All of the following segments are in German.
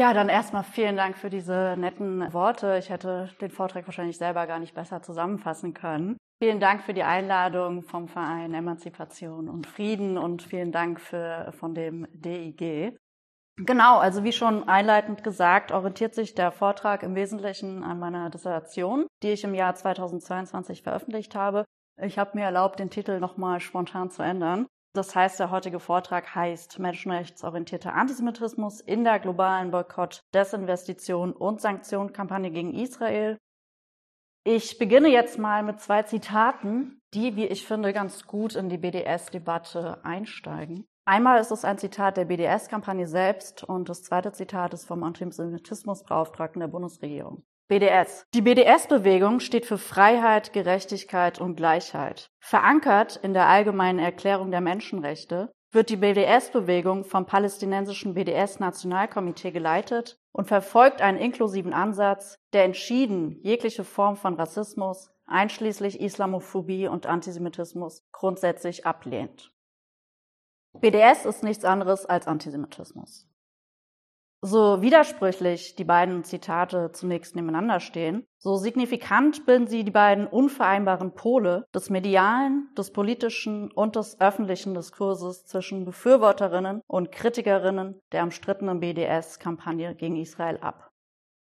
Ja, dann erstmal vielen Dank für diese netten Worte. Ich hätte den Vortrag wahrscheinlich selber gar nicht besser zusammenfassen können. Vielen Dank für die Einladung vom Verein Emanzipation und Frieden und vielen Dank für, von dem DIG. Genau, also wie schon einleitend gesagt, orientiert sich der Vortrag im Wesentlichen an meiner Dissertation, die ich im Jahr 2022 veröffentlicht habe. Ich habe mir erlaubt, den Titel nochmal spontan zu ändern. Das heißt, der heutige Vortrag heißt Menschenrechtsorientierter Antisemitismus in der globalen Boykott, Desinvestition und Sanktionenkampagne gegen Israel. Ich beginne jetzt mal mit zwei Zitaten, die, wie ich finde, ganz gut in die BDS-Debatte einsteigen. Einmal ist es ein Zitat der BDS-Kampagne selbst und das zweite Zitat ist vom Antisemitismusbeauftragten der Bundesregierung. BDS. Die BDS-Bewegung steht für Freiheit, Gerechtigkeit und Gleichheit. Verankert in der Allgemeinen Erklärung der Menschenrechte wird die BDS-Bewegung vom palästinensischen BDS-Nationalkomitee geleitet und verfolgt einen inklusiven Ansatz, der entschieden jegliche Form von Rassismus, einschließlich Islamophobie und Antisemitismus, grundsätzlich ablehnt. BDS ist nichts anderes als Antisemitismus. So widersprüchlich die beiden Zitate zunächst nebeneinander stehen, so signifikant bilden sie die beiden unvereinbaren Pole des medialen, des politischen und des öffentlichen Diskurses zwischen Befürworterinnen und Kritikerinnen der umstrittenen BDS-Kampagne gegen Israel ab.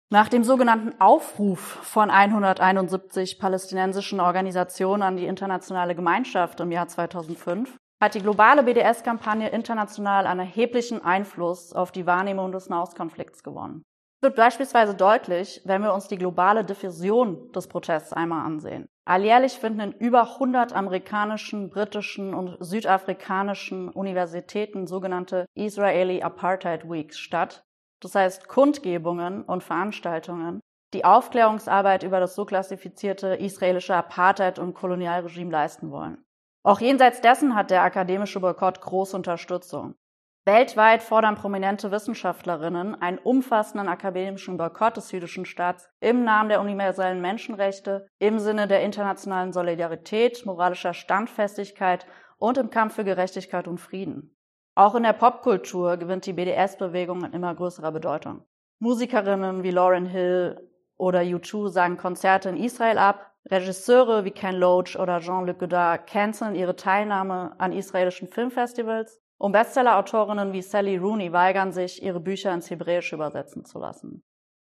Nach dem sogenannten Aufruf von 171 palästinensischen Organisationen an die internationale Gemeinschaft im Jahr 2005 hat die globale BDS-Kampagne international einen erheblichen Einfluss auf die Wahrnehmung des Nahostkonflikts gewonnen. Es wird beispielsweise deutlich, wenn wir uns die globale Diffusion des Protests einmal ansehen. Alljährlich finden in über 100 amerikanischen, britischen und südafrikanischen Universitäten sogenannte Israeli Apartheid Weeks statt. Das heißt Kundgebungen und Veranstaltungen, die Aufklärungsarbeit über das so klassifizierte israelische Apartheid- und Kolonialregime leisten wollen. Auch jenseits dessen hat der akademische Boykott große Unterstützung. Weltweit fordern prominente Wissenschaftlerinnen einen umfassenden akademischen Boykott des jüdischen Staats im Namen der universellen Menschenrechte, im Sinne der internationalen Solidarität, moralischer Standfestigkeit und im Kampf für Gerechtigkeit und Frieden. Auch in der Popkultur gewinnt die BDS-Bewegung an immer größerer Bedeutung. Musikerinnen wie Lauren Hill oder U2 sagen Konzerte in Israel ab, Regisseure wie Ken Loach oder Jean-Luc Godard canceln ihre Teilnahme an israelischen Filmfestivals und Bestsellerautorinnen wie Sally Rooney weigern sich, ihre Bücher ins Hebräische übersetzen zu lassen.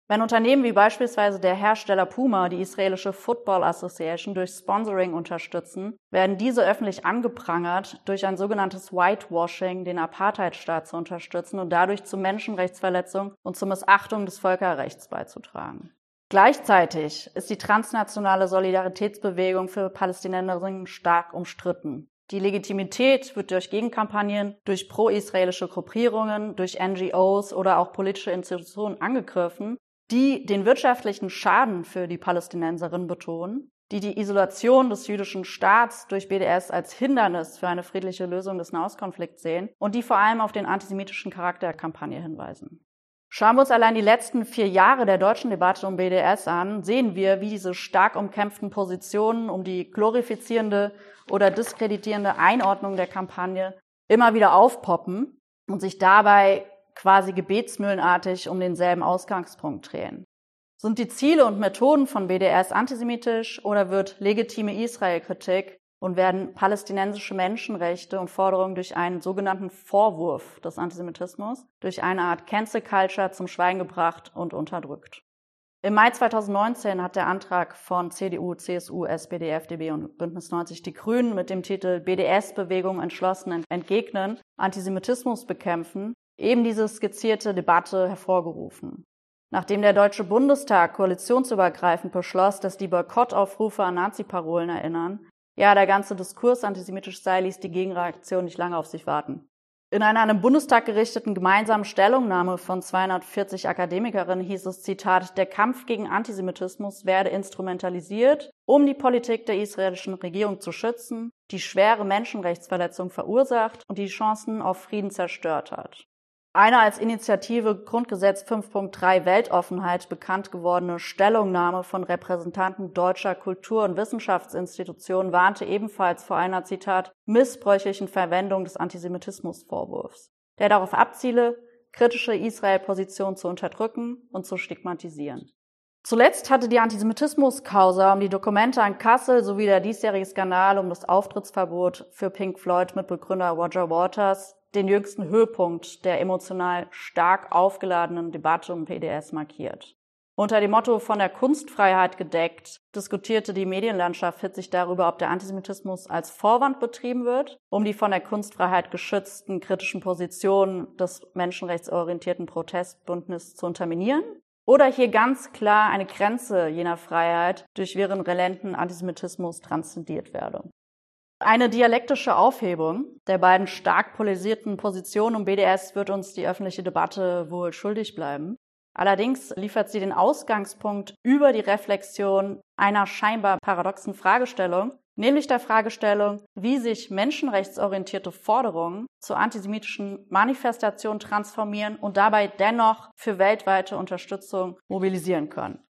Wenn Unternehmen wie beispielsweise der Hersteller Puma die israelische Football Association durch Sponsoring unterstützen, werden diese öffentlich angeprangert, durch ein sogenanntes Whitewashing den Apartheidstaat zu unterstützen und dadurch zu Menschenrechtsverletzungen und zur Missachtung des Völkerrechts beizutragen. Gleichzeitig ist die transnationale Solidaritätsbewegung für Palästinenserinnen stark umstritten. Die Legitimität wird durch Gegenkampagnen, durch pro-israelische Gruppierungen, durch NGOs oder auch politische Institutionen angegriffen, die den wirtschaftlichen Schaden für die Palästinenserinnen betonen, die die Isolation des jüdischen Staats durch BDS als Hindernis für eine friedliche Lösung des Nahostkonflikts sehen und die vor allem auf den antisemitischen Charakter der Kampagne hinweisen. Schauen wir uns allein die letzten vier Jahre der deutschen Debatte um BDS an, sehen wir, wie diese stark umkämpften Positionen um die glorifizierende oder diskreditierende Einordnung der Kampagne immer wieder aufpoppen und sich dabei quasi gebetsmühlenartig um denselben Ausgangspunkt drehen. Sind die Ziele und Methoden von BDS antisemitisch oder wird legitime Israel-Kritik und werden palästinensische Menschenrechte und Forderungen durch einen sogenannten Vorwurf des Antisemitismus, durch eine Art Cancel Culture zum Schweigen gebracht und unterdrückt. Im Mai 2019 hat der Antrag von CDU, CSU, SPD, FDP und Bündnis 90 Die Grünen mit dem Titel BDS-Bewegung entschlossen entgegnen, Antisemitismus bekämpfen, eben diese skizzierte Debatte hervorgerufen. Nachdem der Deutsche Bundestag koalitionsübergreifend beschloss, dass die Boykottaufrufe an Nazi-Parolen erinnern, ja, der ganze Diskurs antisemitisch sei, ließ die Gegenreaktion nicht lange auf sich warten. In einer an den Bundestag gerichteten gemeinsamen Stellungnahme von 240 Akademikerinnen hieß es, Zitat, der Kampf gegen Antisemitismus werde instrumentalisiert, um die Politik der israelischen Regierung zu schützen, die schwere Menschenrechtsverletzungen verursacht und die Chancen auf Frieden zerstört hat. Eine als Initiative Grundgesetz 5.3 Weltoffenheit bekannt gewordene Stellungnahme von Repräsentanten deutscher Kultur- und Wissenschaftsinstitutionen warnte ebenfalls vor einer, Zitat, missbräuchlichen Verwendung des Antisemitismusvorwurfs, der darauf abziele, kritische Israel-Position zu unterdrücken und zu stigmatisieren. Zuletzt hatte die Antisemitismus-Causa um die Dokumente an Kassel sowie der diesjährige Skandal um das Auftrittsverbot für Pink Floyd mit Begründer Roger Waters den jüngsten Höhepunkt der emotional stark aufgeladenen Debatte um PDS markiert. Unter dem Motto von der Kunstfreiheit gedeckt diskutierte die Medienlandschaft hitzig darüber, ob der Antisemitismus als Vorwand betrieben wird, um die von der Kunstfreiheit geschützten kritischen Positionen des menschenrechtsorientierten Protestbündnisses zu unterminieren oder hier ganz klar eine Grenze jener Freiheit durch virulenten Antisemitismus transzendiert werde. Eine dialektische Aufhebung der beiden stark polarisierten Positionen um BDS wird uns die öffentliche Debatte wohl schuldig bleiben. Allerdings liefert sie den Ausgangspunkt über die Reflexion einer scheinbar paradoxen Fragestellung, nämlich der Fragestellung, wie sich menschenrechtsorientierte Forderungen zu antisemitischen Manifestationen transformieren und dabei dennoch für weltweite Unterstützung mobilisieren können.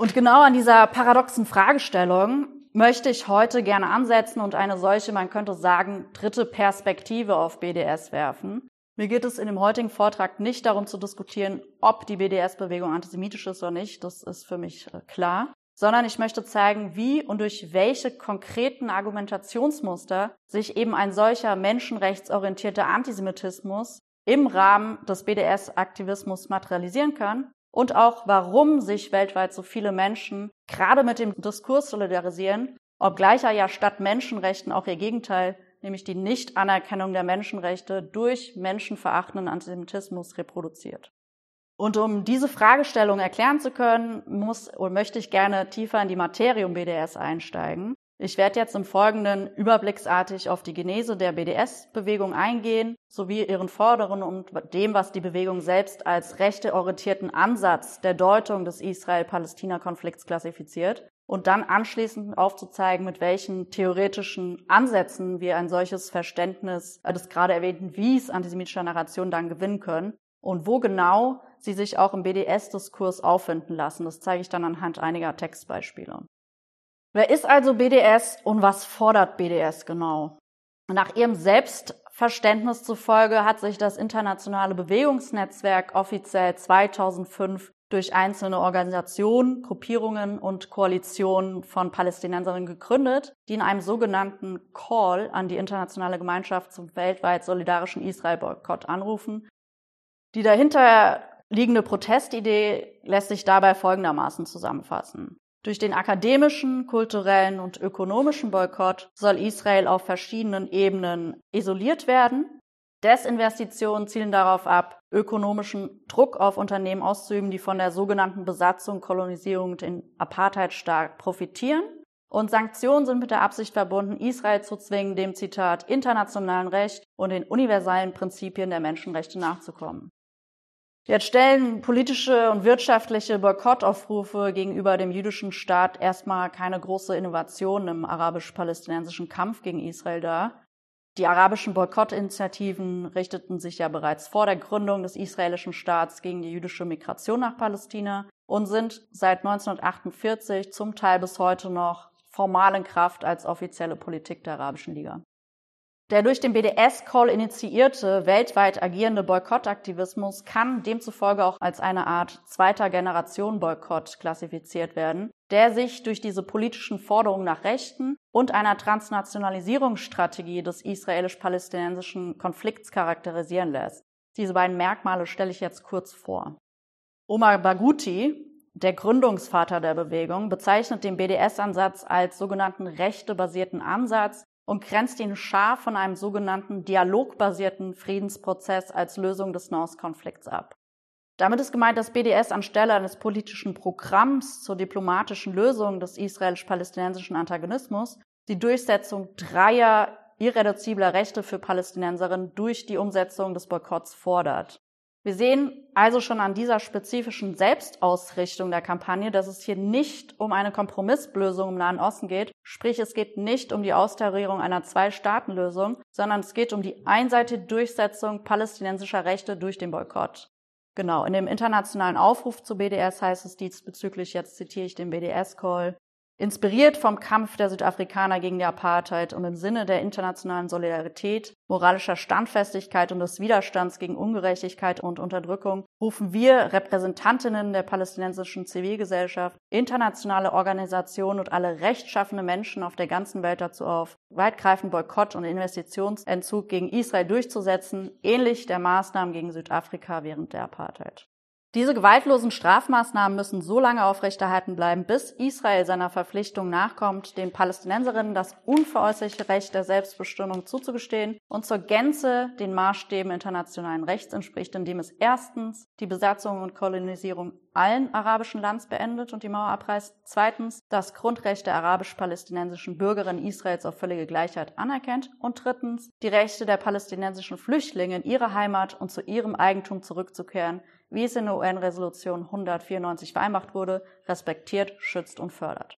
Und genau an dieser paradoxen Fragestellung möchte ich heute gerne ansetzen und eine solche, man könnte sagen, dritte Perspektive auf BDS werfen, mir geht es in dem heutigen Vortrag nicht darum zu diskutieren, ob die BDS-Bewegung antisemitisch ist oder nicht, das ist für mich äh, klar, sondern ich möchte zeigen, wie und durch welche konkreten Argumentationsmuster sich eben ein solcher menschenrechtsorientierter Antisemitismus im Rahmen des BDS-Aktivismus materialisieren kann und auch warum sich weltweit so viele Menschen gerade mit dem Diskurs solidarisieren, obgleich er ja statt Menschenrechten auch ihr Gegenteil nämlich die Nichtanerkennung der Menschenrechte durch menschenverachtenden Antisemitismus reproduziert. Und um diese Fragestellung erklären zu können, muss und möchte ich gerne tiefer in die Materie um BDS einsteigen. Ich werde jetzt im Folgenden überblicksartig auf die Genese der BDS-Bewegung eingehen, sowie ihren Forderungen und dem, was die Bewegung selbst als rechteorientierten Ansatz der Deutung des Israel-Palästina-Konflikts klassifiziert und dann anschließend aufzuzeigen, mit welchen theoretischen Ansätzen wir ein solches Verständnis äh, des gerade erwähnten Wies antisemitischer Narration dann gewinnen können und wo genau sie sich auch im BDS-Diskurs auffinden lassen. Das zeige ich dann anhand einiger Textbeispiele. Wer ist also BDS und was fordert BDS genau? Nach ihrem Selbstverständnis zufolge hat sich das internationale Bewegungsnetzwerk offiziell 2005 durch einzelne Organisationen, Gruppierungen und Koalitionen von Palästinenserinnen gegründet, die in einem sogenannten Call an die internationale Gemeinschaft zum weltweit solidarischen Israel-Boykott anrufen. Die dahinter liegende Protestidee lässt sich dabei folgendermaßen zusammenfassen. Durch den akademischen, kulturellen und ökonomischen Boykott soll Israel auf verschiedenen Ebenen isoliert werden Desinvestitionen zielen darauf ab, ökonomischen Druck auf Unternehmen auszuüben, die von der sogenannten Besatzung, Kolonisierung und den Apartheidstaat profitieren. Und Sanktionen sind mit der Absicht verbunden, Israel zu zwingen, dem Zitat internationalen Recht und den universalen Prinzipien der Menschenrechte nachzukommen. Jetzt stellen politische und wirtschaftliche Boykottaufrufe gegenüber dem jüdischen Staat erstmal keine große Innovation im arabisch-palästinensischen Kampf gegen Israel dar. Die arabischen Boykottinitiativen richteten sich ja bereits vor der Gründung des israelischen Staats gegen die jüdische Migration nach Palästina und sind seit 1948 zum Teil bis heute noch formal in Kraft als offizielle Politik der Arabischen Liga. Der durch den BDS-Call initiierte, weltweit agierende Boykottaktivismus kann demzufolge auch als eine Art zweiter Generation Boykott klassifiziert werden, der sich durch diese politischen Forderungen nach Rechten und einer Transnationalisierungsstrategie des israelisch-palästinensischen Konflikts charakterisieren lässt. Diese beiden Merkmale stelle ich jetzt kurz vor. Omar Baguti, der Gründungsvater der Bewegung, bezeichnet den BDS-Ansatz als sogenannten rechtebasierten Ansatz und grenzt ihn scharf von einem sogenannten dialogbasierten Friedensprozess als Lösung des Nahostkonflikts ab. Damit ist gemeint, dass BDS anstelle eines politischen Programms zur diplomatischen Lösung des israelisch-palästinensischen Antagonismus die Durchsetzung dreier irreduzibler Rechte für Palästinenserinnen durch die Umsetzung des Boykotts fordert. Wir sehen also schon an dieser spezifischen Selbstausrichtung der Kampagne, dass es hier nicht um eine Kompromisslösung im Nahen Osten geht, sprich es geht nicht um die Austarierung einer Zwei-Staaten-Lösung, sondern es geht um die einseitige Durchsetzung palästinensischer Rechte durch den Boykott. Genau, in dem internationalen Aufruf zu BDS heißt es diesbezüglich, jetzt zitiere ich den BDS-Call, Inspiriert vom Kampf der Südafrikaner gegen die Apartheid und im Sinne der internationalen Solidarität, moralischer Standfestigkeit und des Widerstands gegen Ungerechtigkeit und Unterdrückung rufen wir Repräsentantinnen der palästinensischen Zivilgesellschaft, internationale Organisationen und alle rechtschaffene Menschen auf der ganzen Welt dazu auf, weitgreifend Boykott und Investitionsentzug gegen Israel durchzusetzen, ähnlich der Maßnahmen gegen Südafrika während der Apartheid. Diese gewaltlosen Strafmaßnahmen müssen so lange aufrechterhalten bleiben, bis Israel seiner Verpflichtung nachkommt, den Palästinenserinnen das unveräußerliche Recht der Selbstbestimmung zuzugestehen und zur Gänze den Maßstäben internationalen Rechts entspricht, indem es erstens die Besatzung und Kolonisierung allen arabischen Lands beendet und die Mauer abreißt, zweitens das Grundrecht der arabisch-palästinensischen Bürgerinnen Israels auf völlige Gleichheit anerkennt und drittens die Rechte der palästinensischen Flüchtlinge in ihre Heimat und zu ihrem Eigentum zurückzukehren, wie es in der UN-Resolution 194 vereinbart wurde, respektiert, schützt und fördert.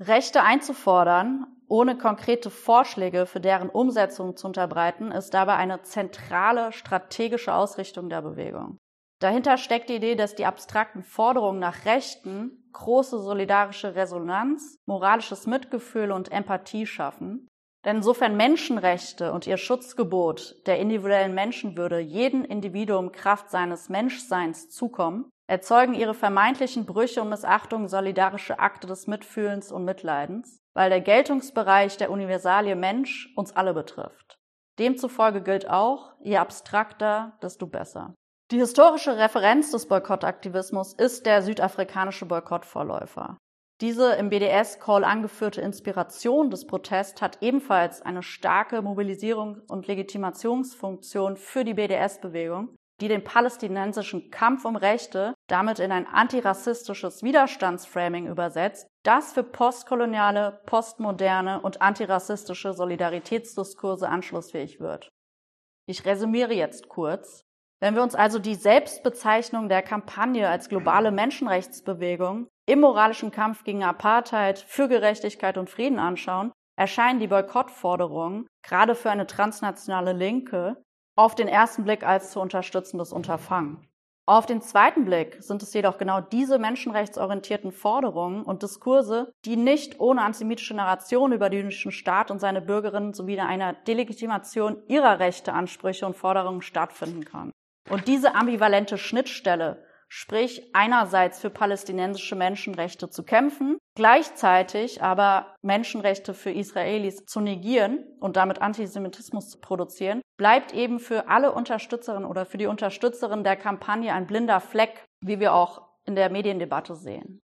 Rechte einzufordern, ohne konkrete Vorschläge für deren Umsetzung zu unterbreiten, ist dabei eine zentrale strategische Ausrichtung der Bewegung. Dahinter steckt die Idee, dass die abstrakten Forderungen nach Rechten große solidarische Resonanz, moralisches Mitgefühl und Empathie schaffen denn insofern Menschenrechte und ihr Schutzgebot der individuellen Menschenwürde jedem Individuum Kraft seines Menschseins zukommen, erzeugen ihre vermeintlichen Brüche und Missachtungen solidarische Akte des Mitfühlens und Mitleidens, weil der Geltungsbereich der Universalie Mensch uns alle betrifft. Demzufolge gilt auch, je abstrakter, desto besser. Die historische Referenz des Boykottaktivismus ist der südafrikanische Boykottvorläufer. Diese im BDS-Call angeführte Inspiration des Protests hat ebenfalls eine starke Mobilisierung und Legitimationsfunktion für die BDS-Bewegung, die den palästinensischen Kampf um Rechte damit in ein antirassistisches Widerstandsframing übersetzt, das für postkoloniale, postmoderne und antirassistische Solidaritätsdiskurse anschlussfähig wird. Ich resümiere jetzt kurz. Wenn wir uns also die Selbstbezeichnung der Kampagne als globale Menschenrechtsbewegung im moralischen Kampf gegen Apartheid, für Gerechtigkeit und Frieden anschauen, erscheinen die Boykottforderungen, gerade für eine transnationale Linke, auf den ersten Blick als zu unterstützendes Unterfangen. Auf den zweiten Blick sind es jedoch genau diese menschenrechtsorientierten Forderungen und Diskurse, die nicht ohne antisemitische Narration über den jüdischen Staat und seine Bürgerinnen sowie einer Delegitimation ihrer Rechte, Ansprüche und Forderungen stattfinden kann. Und diese ambivalente Schnittstelle sprich einerseits für palästinensische Menschenrechte zu kämpfen, gleichzeitig aber Menschenrechte für Israelis zu negieren und damit Antisemitismus zu produzieren, bleibt eben für alle Unterstützerinnen oder für die Unterstützerinnen der Kampagne ein blinder Fleck, wie wir auch in der Mediendebatte sehen.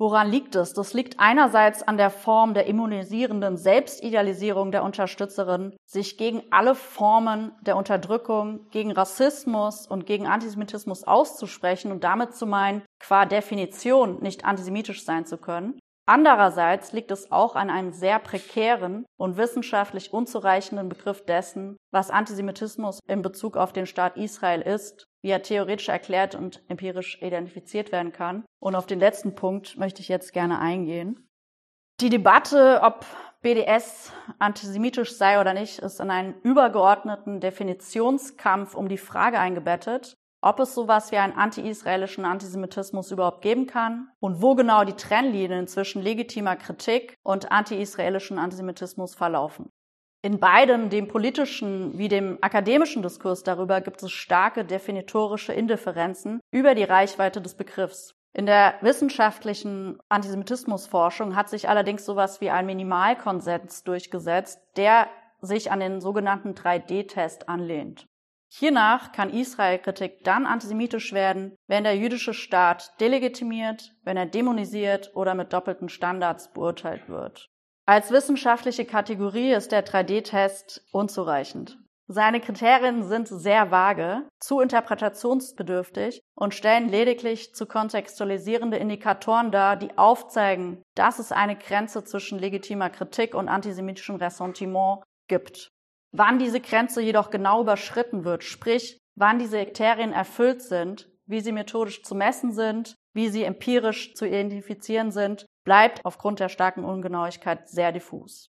Woran liegt es? Das liegt einerseits an der Form der immunisierenden Selbstidealisierung der Unterstützerin, sich gegen alle Formen der Unterdrückung, gegen Rassismus und gegen Antisemitismus auszusprechen und damit zu meinen, qua Definition nicht antisemitisch sein zu können. Andererseits liegt es auch an einem sehr prekären und wissenschaftlich unzureichenden Begriff dessen, was Antisemitismus in Bezug auf den Staat Israel ist, wie er theoretisch erklärt und empirisch identifiziert werden kann. Und auf den letzten Punkt möchte ich jetzt gerne eingehen. Die Debatte, ob BDS antisemitisch sei oder nicht, ist in einen übergeordneten Definitionskampf um die Frage eingebettet, ob es sowas wie einen anti-israelischen Antisemitismus überhaupt geben kann und wo genau die Trennlinien zwischen legitimer Kritik und anti-israelischen Antisemitismus verlaufen. In beidem, dem politischen wie dem akademischen Diskurs darüber, gibt es starke definitorische Indifferenzen über die Reichweite des Begriffs. In der wissenschaftlichen Antisemitismusforschung hat sich allerdings sowas wie ein Minimalkonsens durchgesetzt, der sich an den sogenannten 3D-Test anlehnt. Hiernach kann Israel-Kritik dann antisemitisch werden, wenn der jüdische Staat delegitimiert, wenn er dämonisiert oder mit doppelten Standards beurteilt wird. Als wissenschaftliche Kategorie ist der 3D-Test unzureichend. Seine Kriterien sind sehr vage, zu interpretationsbedürftig und stellen lediglich zu kontextualisierende Indikatoren dar, die aufzeigen, dass es eine Grenze zwischen legitimer Kritik und antisemitischem Ressentiment gibt. Wann diese Grenze jedoch genau überschritten wird, sprich wann diese Kriterien erfüllt sind, wie sie methodisch zu messen sind, wie sie empirisch zu identifizieren sind, bleibt aufgrund der starken Ungenauigkeit sehr diffus.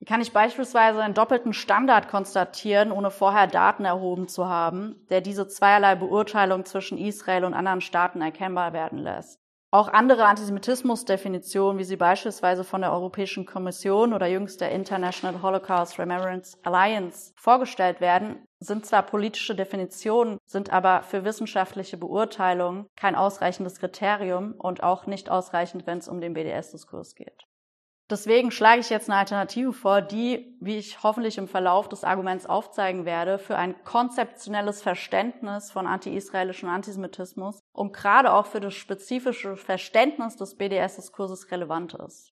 Wie kann ich beispielsweise einen doppelten Standard konstatieren, ohne vorher Daten erhoben zu haben, der diese zweierlei Beurteilung zwischen Israel und anderen Staaten erkennbar werden lässt? Auch andere Antisemitismusdefinitionen, wie sie beispielsweise von der Europäischen Kommission oder jüngst der International Holocaust Remembrance Alliance vorgestellt werden, sind zwar politische Definitionen, sind aber für wissenschaftliche Beurteilungen kein ausreichendes Kriterium und auch nicht ausreichend, wenn es um den BDS-Diskurs geht. Deswegen schlage ich jetzt eine Alternative vor, die, wie ich hoffentlich im Verlauf des Arguments aufzeigen werde, für ein konzeptionelles Verständnis von anti-israelischem Antisemitismus und gerade auch für das spezifische Verständnis des BDS-Diskurses relevant ist.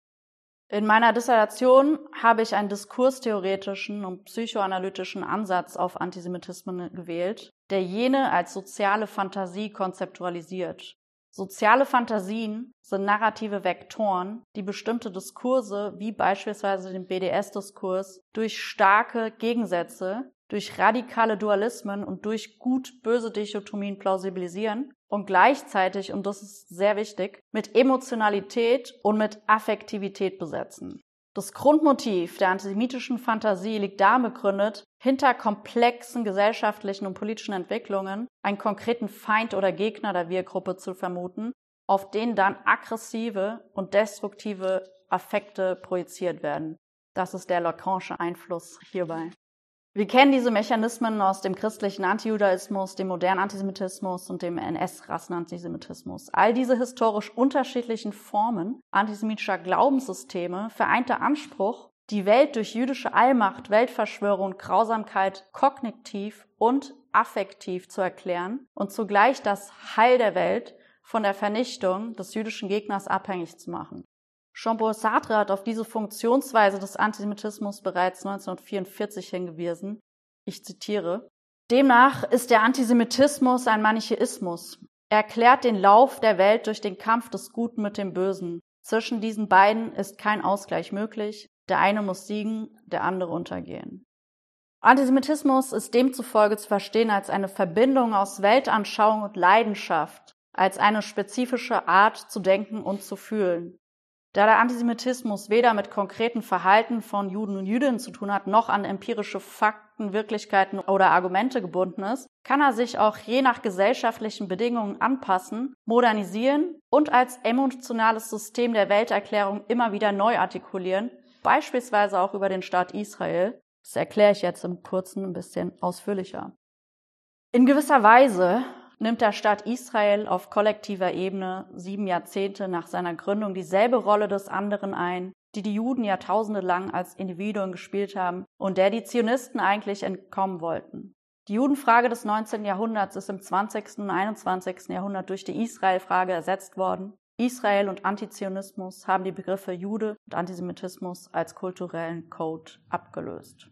In meiner Dissertation habe ich einen diskurstheoretischen und psychoanalytischen Ansatz auf Antisemitismen gewählt, der jene als soziale Fantasie konzeptualisiert Soziale Fantasien sind narrative Vektoren, die bestimmte Diskurse, wie beispielsweise den BDS-Diskurs, durch starke Gegensätze, durch radikale Dualismen und durch gut-böse Dichotomien plausibilisieren und gleichzeitig, und das ist sehr wichtig, mit Emotionalität und mit Affektivität besetzen. Das Grundmotiv der antisemitischen Fantasie liegt darin begründet, hinter komplexen gesellschaftlichen und politischen Entwicklungen einen konkreten Feind oder Gegner der Wir-Gruppe zu vermuten, auf den dann aggressive und destruktive Affekte projiziert werden. Das ist der Lacanche Einfluss hierbei. Wir kennen diese Mechanismen aus dem christlichen Antijudaismus, dem modernen Antisemitismus und dem NS-Rassenantisemitismus. All diese historisch unterschiedlichen Formen antisemitischer Glaubenssysteme vereint der Anspruch, die Welt durch jüdische Allmacht, Weltverschwörung, Grausamkeit kognitiv und affektiv zu erklären und zugleich das Heil der Welt von der Vernichtung des jüdischen Gegners abhängig zu machen. Jean-Paul Sartre hat auf diese Funktionsweise des Antisemitismus bereits 1944 hingewiesen. Ich zitiere. Demnach ist der Antisemitismus ein Manichäismus. Er erklärt den Lauf der Welt durch den Kampf des Guten mit dem Bösen. Zwischen diesen beiden ist kein Ausgleich möglich. Der eine muss siegen, der andere untergehen. Antisemitismus ist demzufolge zu verstehen als eine Verbindung aus Weltanschauung und Leidenschaft, als eine spezifische Art zu denken und zu fühlen. Da der Antisemitismus weder mit konkreten Verhalten von Juden und Jüdinnen zu tun hat, noch an empirische Fakten, Wirklichkeiten oder Argumente gebunden ist, kann er sich auch je nach gesellschaftlichen Bedingungen anpassen, modernisieren und als emotionales System der Welterklärung immer wieder neu artikulieren, beispielsweise auch über den Staat Israel. Das erkläre ich jetzt im kurzen ein bisschen ausführlicher. In gewisser Weise nimmt der Staat Israel auf kollektiver Ebene sieben Jahrzehnte nach seiner Gründung dieselbe Rolle des anderen ein, die die Juden Jahrtausende lang als Individuen gespielt haben und der die Zionisten eigentlich entkommen wollten. Die Judenfrage des 19. Jahrhunderts ist im 20. und 21. Jahrhundert durch die Israel-Frage ersetzt worden. Israel und Antizionismus haben die Begriffe Jude und Antisemitismus als kulturellen Code abgelöst.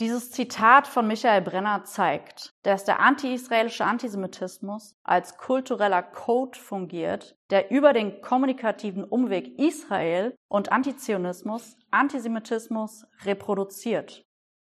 Dieses Zitat von Michael Brenner zeigt, dass der anti-israelische Antisemitismus als kultureller Code fungiert, der über den kommunikativen Umweg Israel und Antizionismus Antisemitismus reproduziert.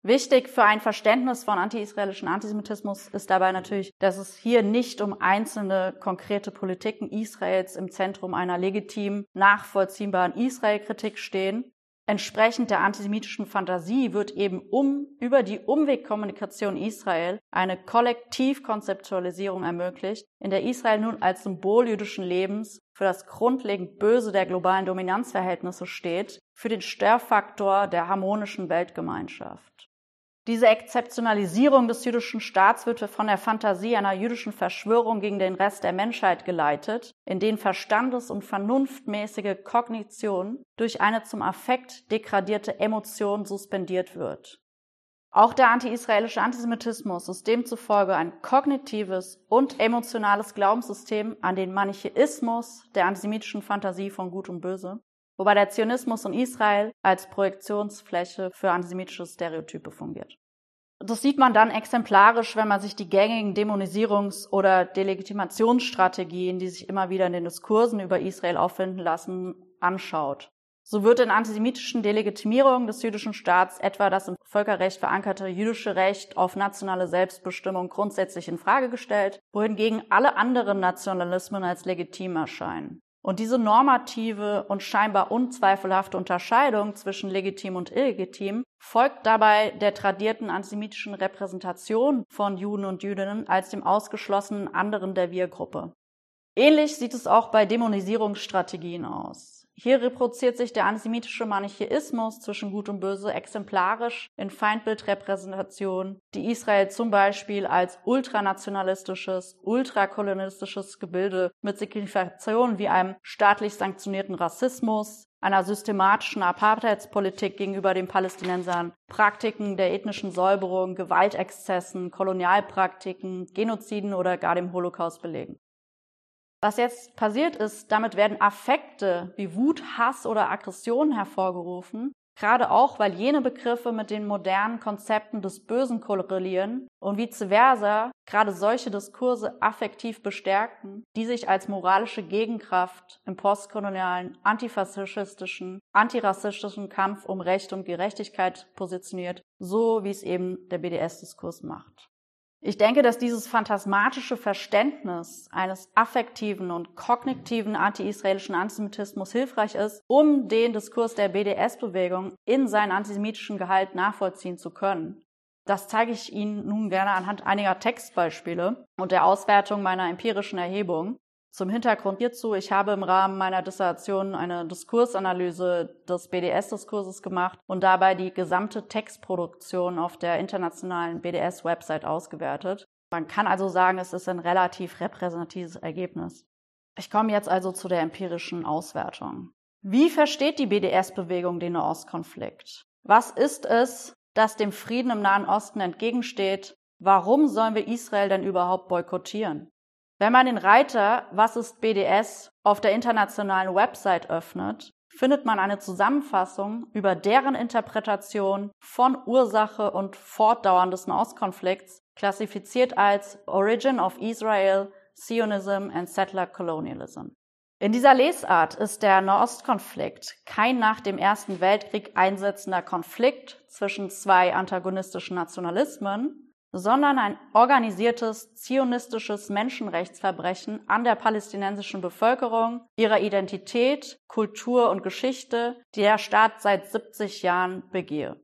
Wichtig für ein Verständnis von anti-israelischen Antisemitismus ist dabei natürlich, dass es hier nicht um einzelne konkrete Politiken Israels im Zentrum einer legitim nachvollziehbaren Israel-Kritik stehen, Entsprechend der antisemitischen Fantasie wird eben um, über die Umwegkommunikation Israel eine Kollektivkonzeptualisierung ermöglicht, in der Israel nun als Symbol jüdischen Lebens für das grundlegend Böse der globalen Dominanzverhältnisse steht, für den Störfaktor der harmonischen Weltgemeinschaft. Diese Exzeptionalisierung des jüdischen Staats wird von der Fantasie einer jüdischen Verschwörung gegen den Rest der Menschheit geleitet, in den verstandes- und vernunftmäßige Kognition durch eine zum Affekt degradierte Emotion suspendiert wird. Auch der anti-israelische Antisemitismus ist demzufolge ein kognitives und emotionales Glaubenssystem an den Manichäismus der antisemitischen Fantasie von Gut und Böse wobei der Zionismus in Israel als Projektionsfläche für antisemitische Stereotype fungiert. Das sieht man dann exemplarisch, wenn man sich die gängigen Dämonisierungs- oder Delegitimationsstrategien, die sich immer wieder in den Diskursen über Israel auffinden lassen, anschaut. So wird in antisemitischen Delegitimierungen des jüdischen Staats etwa das im Völkerrecht verankerte jüdische Recht auf nationale Selbstbestimmung grundsätzlich in Frage gestellt, wohingegen alle anderen Nationalismen als legitim erscheinen. Und diese normative und scheinbar unzweifelhafte Unterscheidung zwischen legitim und illegitim folgt dabei der tradierten antisemitischen Repräsentation von Juden und Jüdinnen als dem ausgeschlossenen anderen der Wir-Gruppe. Ähnlich sieht es auch bei Dämonisierungsstrategien aus. Hier reproduziert sich der antisemitische Manichäismus zwischen Gut und Böse exemplarisch in Feindbildrepräsentationen, die Israel zum Beispiel als ultranationalistisches, ultrakolonialistisches Gebilde mit Signifikationen wie einem staatlich sanktionierten Rassismus, einer systematischen Apartheidspolitik gegenüber den Palästinensern, Praktiken der ethnischen Säuberung, Gewaltexzessen, Kolonialpraktiken, Genoziden oder gar dem Holocaust belegen. Was jetzt passiert ist, damit werden Affekte wie Wut, Hass oder Aggression hervorgerufen, gerade auch, weil jene Begriffe mit den modernen Konzepten des Bösen korrelieren und vice versa gerade solche Diskurse affektiv bestärken, die sich als moralische Gegenkraft im postkolonialen, antifaschistischen, antirassistischen Kampf um Recht und Gerechtigkeit positioniert, so wie es eben der BDS-Diskurs macht. Ich denke, dass dieses phantasmatische Verständnis eines affektiven und kognitiven anti-israelischen Antisemitismus hilfreich ist, um den Diskurs der BDS-Bewegung in seinen antisemitischen Gehalt nachvollziehen zu können. Das zeige ich Ihnen nun gerne anhand einiger Textbeispiele und der Auswertung meiner empirischen Erhebung. Zum Hintergrund hierzu, ich habe im Rahmen meiner Dissertation eine Diskursanalyse des BDS-Diskurses gemacht und dabei die gesamte Textproduktion auf der internationalen BDS-Website ausgewertet. Man kann also sagen, es ist ein relativ repräsentatives Ergebnis. Ich komme jetzt also zu der empirischen Auswertung. Wie versteht die BDS-Bewegung den Nahostkonflikt? Was ist es, das dem Frieden im Nahen Osten entgegensteht? Warum sollen wir Israel denn überhaupt boykottieren? Wenn man den Reiter Was ist BDS auf der internationalen Website öffnet, findet man eine Zusammenfassung über deren Interpretation von Ursache und Fortdauern des Nahostkonflikts, klassifiziert als Origin of Israel, Zionism and Settler Colonialism. In dieser Lesart ist der Nahostkonflikt kein nach dem Ersten Weltkrieg einsetzender Konflikt zwischen zwei antagonistischen Nationalismen, sondern ein organisiertes zionistisches Menschenrechtsverbrechen an der palästinensischen Bevölkerung, ihrer Identität, Kultur und Geschichte, die der Staat seit 70 Jahren begehe.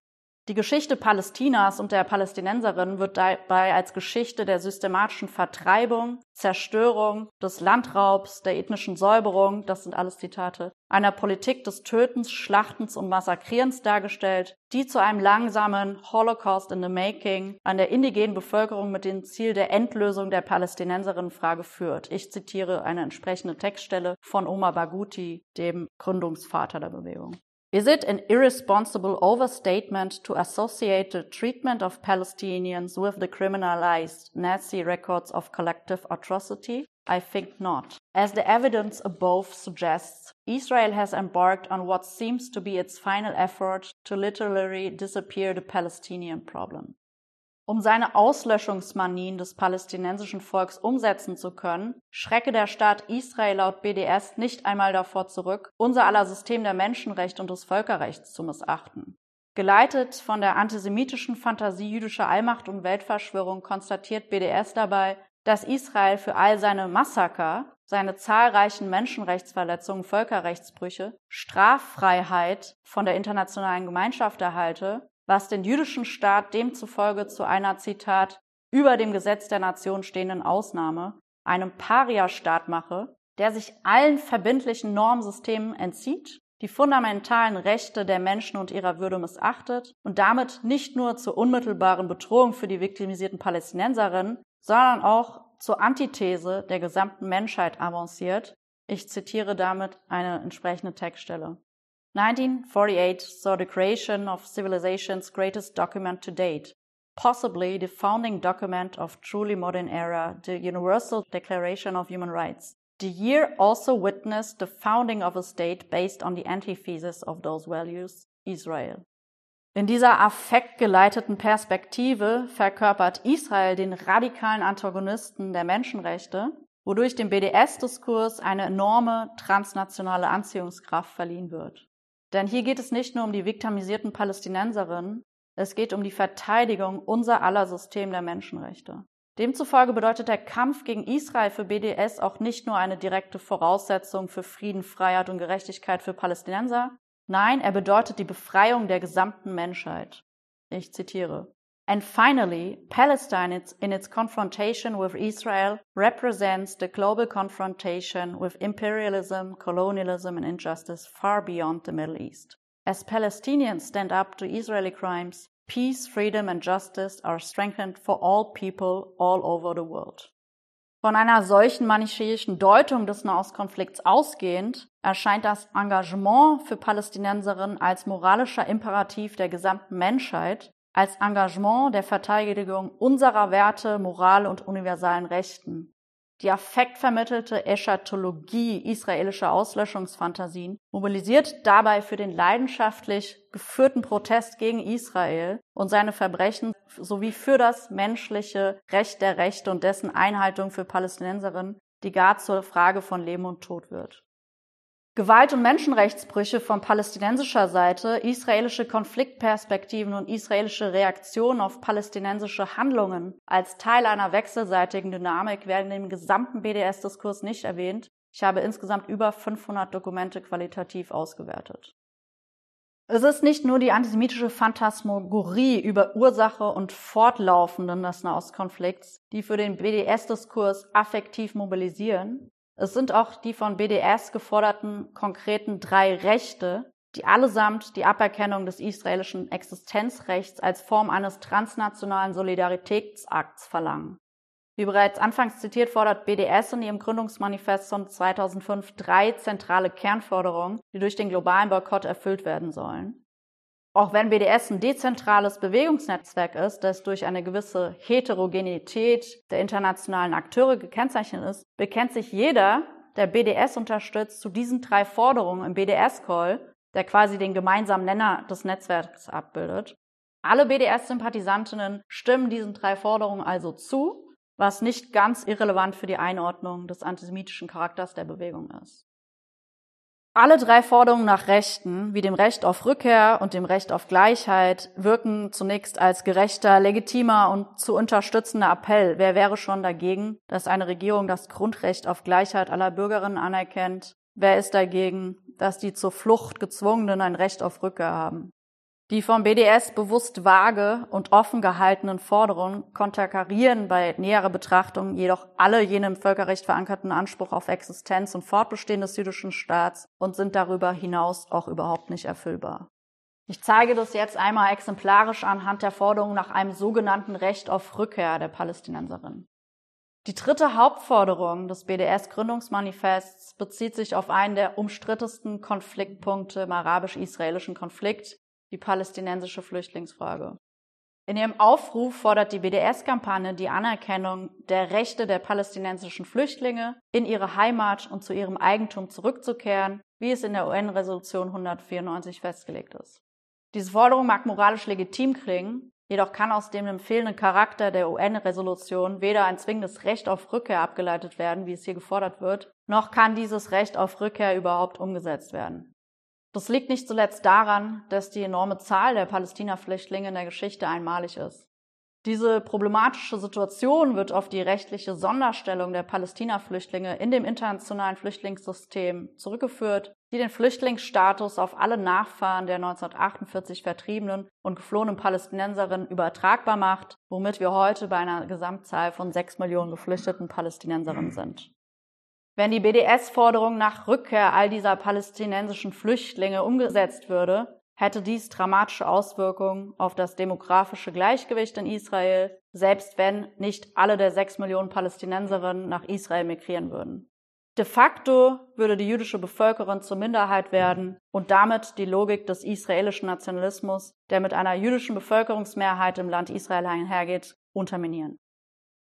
Die Geschichte Palästinas und der Palästinenserinnen wird dabei als Geschichte der systematischen Vertreibung, Zerstörung, des Landraubs, der ethnischen Säuberung, das sind alles Zitate, einer Politik des Tötens, Schlachtens und Massakrierens dargestellt, die zu einem langsamen Holocaust in the Making an der indigenen Bevölkerung mit dem Ziel der Endlösung der Palästinenserinnenfrage führt. Ich zitiere eine entsprechende Textstelle von Omar Baguti, dem Gründungsvater der Bewegung. Is it an irresponsible overstatement to associate the treatment of Palestinians with the criminalized Nazi records of collective atrocity? I think not. As the evidence above suggests, Israel has embarked on what seems to be its final effort to literally disappear the Palestinian problem. Um seine Auslöschungsmanien des palästinensischen Volks umsetzen zu können, schrecke der Staat Israel laut BDS nicht einmal davor zurück, unser aller System der Menschenrechte und des Völkerrechts zu missachten. Geleitet von der antisemitischen Fantasie jüdischer Allmacht und Weltverschwörung konstatiert BDS dabei, dass Israel für all seine Massaker, seine zahlreichen Menschenrechtsverletzungen, Völkerrechtsbrüche, Straffreiheit von der internationalen Gemeinschaft erhalte was den jüdischen Staat demzufolge zu einer, Zitat, über dem Gesetz der Nation stehenden Ausnahme, einem Paria-Staat mache, der sich allen verbindlichen Normsystemen entzieht, die fundamentalen Rechte der Menschen und ihrer Würde missachtet und damit nicht nur zur unmittelbaren Bedrohung für die viktimisierten Palästinenserinnen, sondern auch zur Antithese der gesamten Menschheit avanciert. Ich zitiere damit eine entsprechende Textstelle. 1948 saw the creation of civilization's greatest document to date, possibly the founding document of truly modern era, the Universal Declaration of Human Rights. The year also witnessed the founding of a state based on the antithesis of those values, Israel. In dieser affektgeleiteten Perspektive verkörpert Israel den radikalen Antagonisten der Menschenrechte, wodurch dem BDS-Diskurs eine enorme transnationale Anziehungskraft verliehen wird. Denn hier geht es nicht nur um die viktamisierten Palästinenserinnen, es geht um die Verteidigung unser aller System der Menschenrechte. Demzufolge bedeutet der Kampf gegen Israel für BDS auch nicht nur eine direkte Voraussetzung für Frieden, Freiheit und Gerechtigkeit für Palästinenser, nein, er bedeutet die Befreiung der gesamten Menschheit. Ich zitiere. And finally, Palestine in its confrontation with Israel represents the global confrontation with imperialism, colonialism, and injustice far beyond the Middle East. As Palestinians stand up to Israeli crimes, peace, freedom, and justice are strengthened for all people all over the world. Von einer solchen manichäischen Deutung des Nahostkonflikts ausgehend erscheint das Engagement für Palästinenserinnen als moralischer Imperativ der gesamten Menschheit als Engagement der Verteidigung unserer Werte, Moral und universalen Rechten. Die affektvermittelte Eschatologie israelischer Auslöschungsfantasien mobilisiert dabei für den leidenschaftlich geführten Protest gegen Israel und seine Verbrechen sowie für das menschliche Recht der Rechte und dessen Einhaltung für Palästinenserinnen, die gar zur Frage von Leben und Tod wird. Gewalt- und Menschenrechtsbrüche von palästinensischer Seite, israelische Konfliktperspektiven und israelische Reaktionen auf palästinensische Handlungen als Teil einer wechselseitigen Dynamik werden im gesamten BDS-Diskurs nicht erwähnt. Ich habe insgesamt über 500 Dokumente qualitativ ausgewertet. Es ist nicht nur die antisemitische Phantasmagorie über Ursache und Fortlaufenden des Nahostkonflikts, die für den BDS-Diskurs affektiv mobilisieren, es sind auch die von BDS geforderten konkreten drei Rechte, die allesamt die Aberkennung des israelischen Existenzrechts als Form eines transnationalen Solidaritätsakts verlangen. Wie bereits anfangs zitiert, fordert BDS in ihrem Gründungsmanifest von 2005 drei zentrale Kernforderungen, die durch den globalen Boykott erfüllt werden sollen. Auch wenn BDS ein dezentrales Bewegungsnetzwerk ist, das durch eine gewisse Heterogenität der internationalen Akteure gekennzeichnet ist, bekennt sich jeder, der BDS unterstützt, zu diesen drei Forderungen im BDS-Call, der quasi den gemeinsamen Nenner des Netzwerks abbildet. Alle BDS-Sympathisantinnen stimmen diesen drei Forderungen also zu, was nicht ganz irrelevant für die Einordnung des antisemitischen Charakters der Bewegung ist. Alle drei Forderungen nach Rechten, wie dem Recht auf Rückkehr und dem Recht auf Gleichheit, wirken zunächst als gerechter, legitimer und zu unterstützender Appell. Wer wäre schon dagegen, dass eine Regierung das Grundrecht auf Gleichheit aller Bürgerinnen anerkennt? Wer ist dagegen, dass die zur Flucht gezwungenen ein Recht auf Rückkehr haben? Die vom BDS bewusst vage und offen gehaltenen Forderungen konterkarieren bei näherer Betrachtung jedoch alle jene im Völkerrecht verankerten Anspruch auf Existenz und Fortbestehen des jüdischen Staats und sind darüber hinaus auch überhaupt nicht erfüllbar. Ich zeige das jetzt einmal exemplarisch anhand der Forderung nach einem sogenannten Recht auf Rückkehr der Palästinenserin. Die dritte Hauptforderung des BDS-Gründungsmanifests bezieht sich auf einen der umstrittesten Konfliktpunkte im arabisch-israelischen Konflikt, die palästinensische Flüchtlingsfrage. In ihrem Aufruf fordert die BDS-Kampagne die Anerkennung der Rechte der palästinensischen Flüchtlinge, in ihre Heimat und zu ihrem Eigentum zurückzukehren, wie es in der UN-Resolution 194 festgelegt ist. Diese Forderung mag moralisch legitim klingen, jedoch kann aus dem empfehlenden Charakter der UN-Resolution weder ein zwingendes Recht auf Rückkehr abgeleitet werden, wie es hier gefordert wird, noch kann dieses Recht auf Rückkehr überhaupt umgesetzt werden. Das liegt nicht zuletzt daran, dass die enorme Zahl der Palästina-Flüchtlinge in der Geschichte einmalig ist. Diese problematische Situation wird auf die rechtliche Sonderstellung der Palästina-Flüchtlinge in dem internationalen Flüchtlingssystem zurückgeführt, die den Flüchtlingsstatus auf alle Nachfahren der 1948 vertriebenen und geflohenen Palästinenserinnen übertragbar macht, womit wir heute bei einer Gesamtzahl von sechs Millionen geflüchteten Palästinenserinnen sind. Wenn die BDS-Forderung nach Rückkehr all dieser palästinensischen Flüchtlinge umgesetzt würde, hätte dies dramatische Auswirkungen auf das demografische Gleichgewicht in Israel, selbst wenn nicht alle der sechs Millionen Palästinenserinnen nach Israel migrieren würden. De facto würde die jüdische Bevölkerung zur Minderheit werden und damit die Logik des israelischen Nationalismus, der mit einer jüdischen Bevölkerungsmehrheit im Land Israel einhergeht, unterminieren.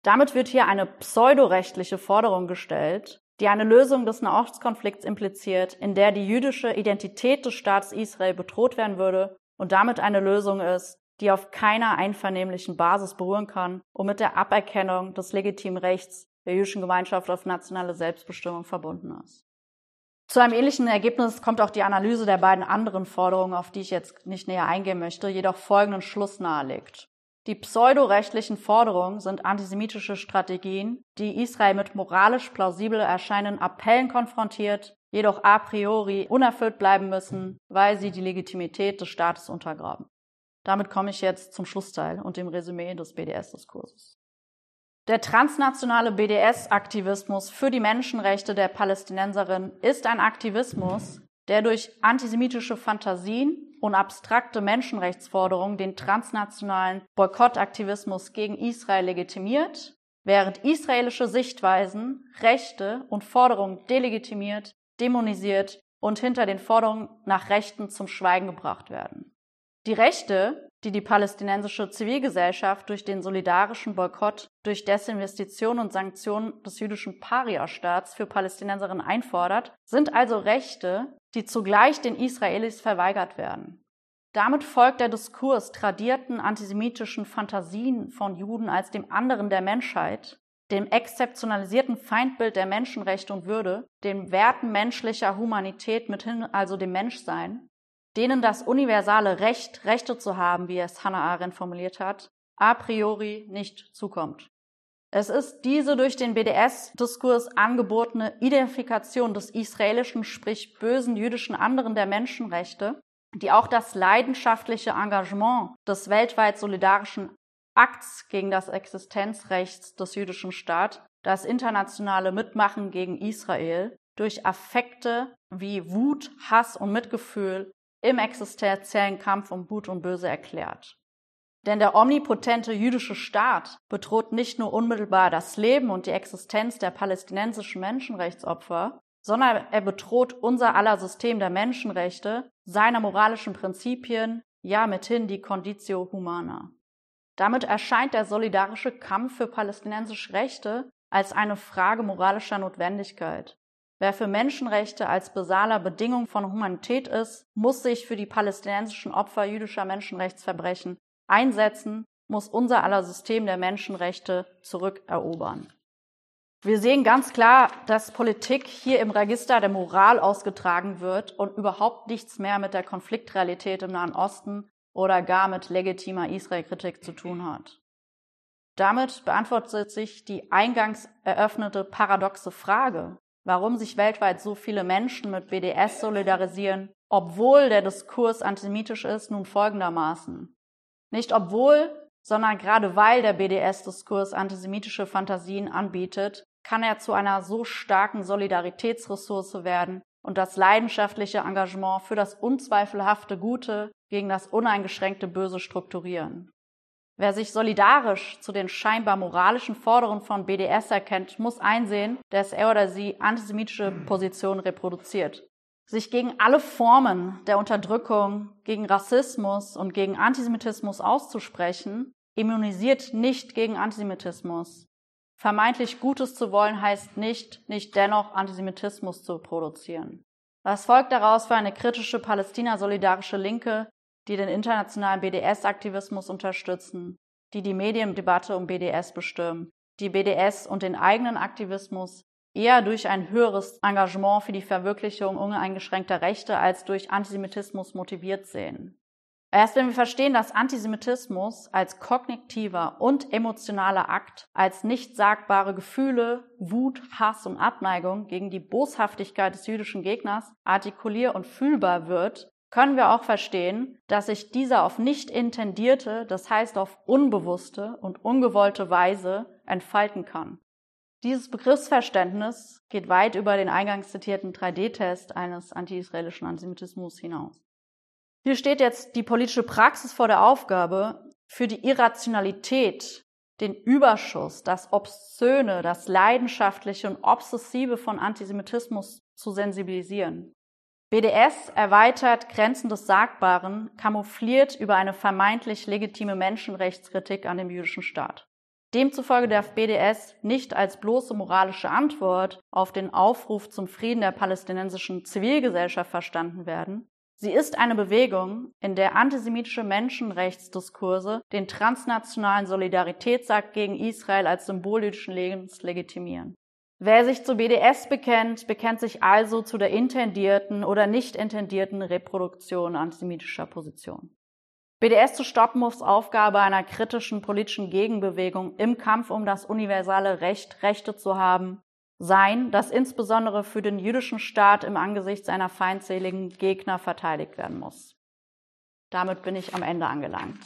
Damit wird hier eine pseudorechtliche Forderung gestellt, die eine Lösung des Nahostkonflikts impliziert, in der die jüdische Identität des Staates Israel bedroht werden würde und damit eine Lösung ist, die auf keiner einvernehmlichen Basis beruhen kann und mit der Aberkennung des legitimen Rechts der jüdischen Gemeinschaft auf nationale Selbstbestimmung verbunden ist. Zu einem ähnlichen Ergebnis kommt auch die Analyse der beiden anderen Forderungen, auf die ich jetzt nicht näher eingehen möchte, jedoch folgenden Schluss nahelegt. Die pseudorechtlichen Forderungen sind antisemitische Strategien, die Israel mit moralisch plausibel erscheinenden Appellen konfrontiert, jedoch a priori unerfüllt bleiben müssen, weil sie die Legitimität des Staates untergraben. Damit komme ich jetzt zum Schlussteil und dem Resümee des BDS-Diskurses. Der transnationale BDS-Aktivismus für die Menschenrechte der Palästinenserin ist ein Aktivismus, der durch antisemitische Fantasien und abstrakte Menschenrechtsforderungen den transnationalen Boykottaktivismus gegen Israel legitimiert, während israelische Sichtweisen, Rechte und Forderungen delegitimiert, dämonisiert und hinter den Forderungen nach Rechten zum Schweigen gebracht werden. Die Rechte, die die palästinensische Zivilgesellschaft durch den solidarischen Boykott, durch Desinvestition und Sanktionen des jüdischen Paria-Staats für Palästinenserinnen einfordert, sind also Rechte, die zugleich den Israelis verweigert werden. Damit folgt der Diskurs tradierten antisemitischen Fantasien von Juden als dem anderen der Menschheit, dem exzeptionalisierten Feindbild der Menschenrechte und Würde, den Werten menschlicher Humanität mithin also dem Menschsein, denen das universale Recht, Rechte zu haben, wie es Hannah Arendt formuliert hat, a priori nicht zukommt. Es ist diese durch den BDS-Diskurs angebotene Identifikation des israelischen, sprich bösen jüdischen anderen der Menschenrechte, die auch das leidenschaftliche Engagement des weltweit solidarischen Akts gegen das Existenzrecht des jüdischen Staates, das internationale Mitmachen gegen Israel, durch Affekte wie Wut, Hass und Mitgefühl im existenziellen Kampf um Gut und Böse erklärt. Denn der omnipotente jüdische Staat bedroht nicht nur unmittelbar das Leben und die Existenz der palästinensischen Menschenrechtsopfer, sondern er bedroht unser aller System der Menschenrechte, seiner moralischen Prinzipien, ja mithin die Conditio Humana. Damit erscheint der solidarische Kampf für palästinensische Rechte als eine Frage moralischer Notwendigkeit. Wer für Menschenrechte als basaler Bedingung von Humanität ist, muss sich für die palästinensischen Opfer jüdischer Menschenrechtsverbrechen einsetzen, muss unser aller System der Menschenrechte zurückerobern. Wir sehen ganz klar, dass Politik hier im Register der Moral ausgetragen wird und überhaupt nichts mehr mit der Konfliktrealität im Nahen Osten oder gar mit legitimer Israel-Kritik zu tun hat. Damit beantwortet sich die eingangs eröffnete paradoxe Frage, warum sich weltweit so viele Menschen mit BDS solidarisieren, obwohl der Diskurs antisemitisch ist, nun folgendermaßen. Nicht obwohl, sondern gerade weil der BDS-Diskurs antisemitische Fantasien anbietet, kann er zu einer so starken Solidaritätsressource werden und das leidenschaftliche Engagement für das unzweifelhafte Gute gegen das uneingeschränkte Böse strukturieren. Wer sich solidarisch zu den scheinbar moralischen Forderungen von BDS erkennt, muss einsehen, dass er oder sie antisemitische Positionen reproduziert. Sich gegen alle Formen der Unterdrückung, gegen Rassismus und gegen Antisemitismus auszusprechen, immunisiert nicht gegen Antisemitismus. Vermeintlich Gutes zu wollen heißt nicht, nicht dennoch Antisemitismus zu produzieren. Was folgt daraus für eine kritische palästina-solidarische Linke, die den internationalen BDS-Aktivismus unterstützen, die die Mediendebatte um BDS bestimmen, die BDS und den eigenen Aktivismus eher durch ein höheres Engagement für die Verwirklichung uneingeschränkter Rechte als durch Antisemitismus motiviert sehen. Erst wenn wir verstehen, dass Antisemitismus als kognitiver und emotionaler Akt, als nicht sagbare Gefühle, Wut, Hass und Abneigung gegen die Boshaftigkeit des jüdischen Gegners artikulier und fühlbar wird, können wir auch verstehen, dass sich dieser auf nicht intendierte, das heißt auf unbewusste und ungewollte Weise entfalten kann. Dieses Begriffsverständnis geht weit über den eingangs zitierten 3D-Test eines anti-israelischen Antisemitismus hinaus. Hier steht jetzt die politische Praxis vor der Aufgabe, für die Irrationalität, den Überschuss, das Obszöne, das Leidenschaftliche und Obsessive von Antisemitismus zu sensibilisieren. BDS erweitert Grenzen des Sagbaren, kamoufliert über eine vermeintlich legitime Menschenrechtskritik an dem jüdischen Staat. Demzufolge darf BDS nicht als bloße moralische Antwort auf den Aufruf zum Frieden der palästinensischen Zivilgesellschaft verstanden werden, Sie ist eine Bewegung, in der antisemitische Menschenrechtsdiskurse den transnationalen Solidaritätsakt gegen Israel als Symbol jüdischen Lebens legitimieren. Wer sich zu BDS bekennt, bekennt sich also zu der intendierten oder nicht intendierten Reproduktion antisemitischer Positionen. BDS zu stoppen muss Aufgabe einer kritischen politischen Gegenbewegung im Kampf um das universale Recht, Rechte zu haben, sein, das insbesondere für den jüdischen Staat im Angesicht seiner feindseligen Gegner verteidigt werden muss. Damit bin ich am Ende angelangt.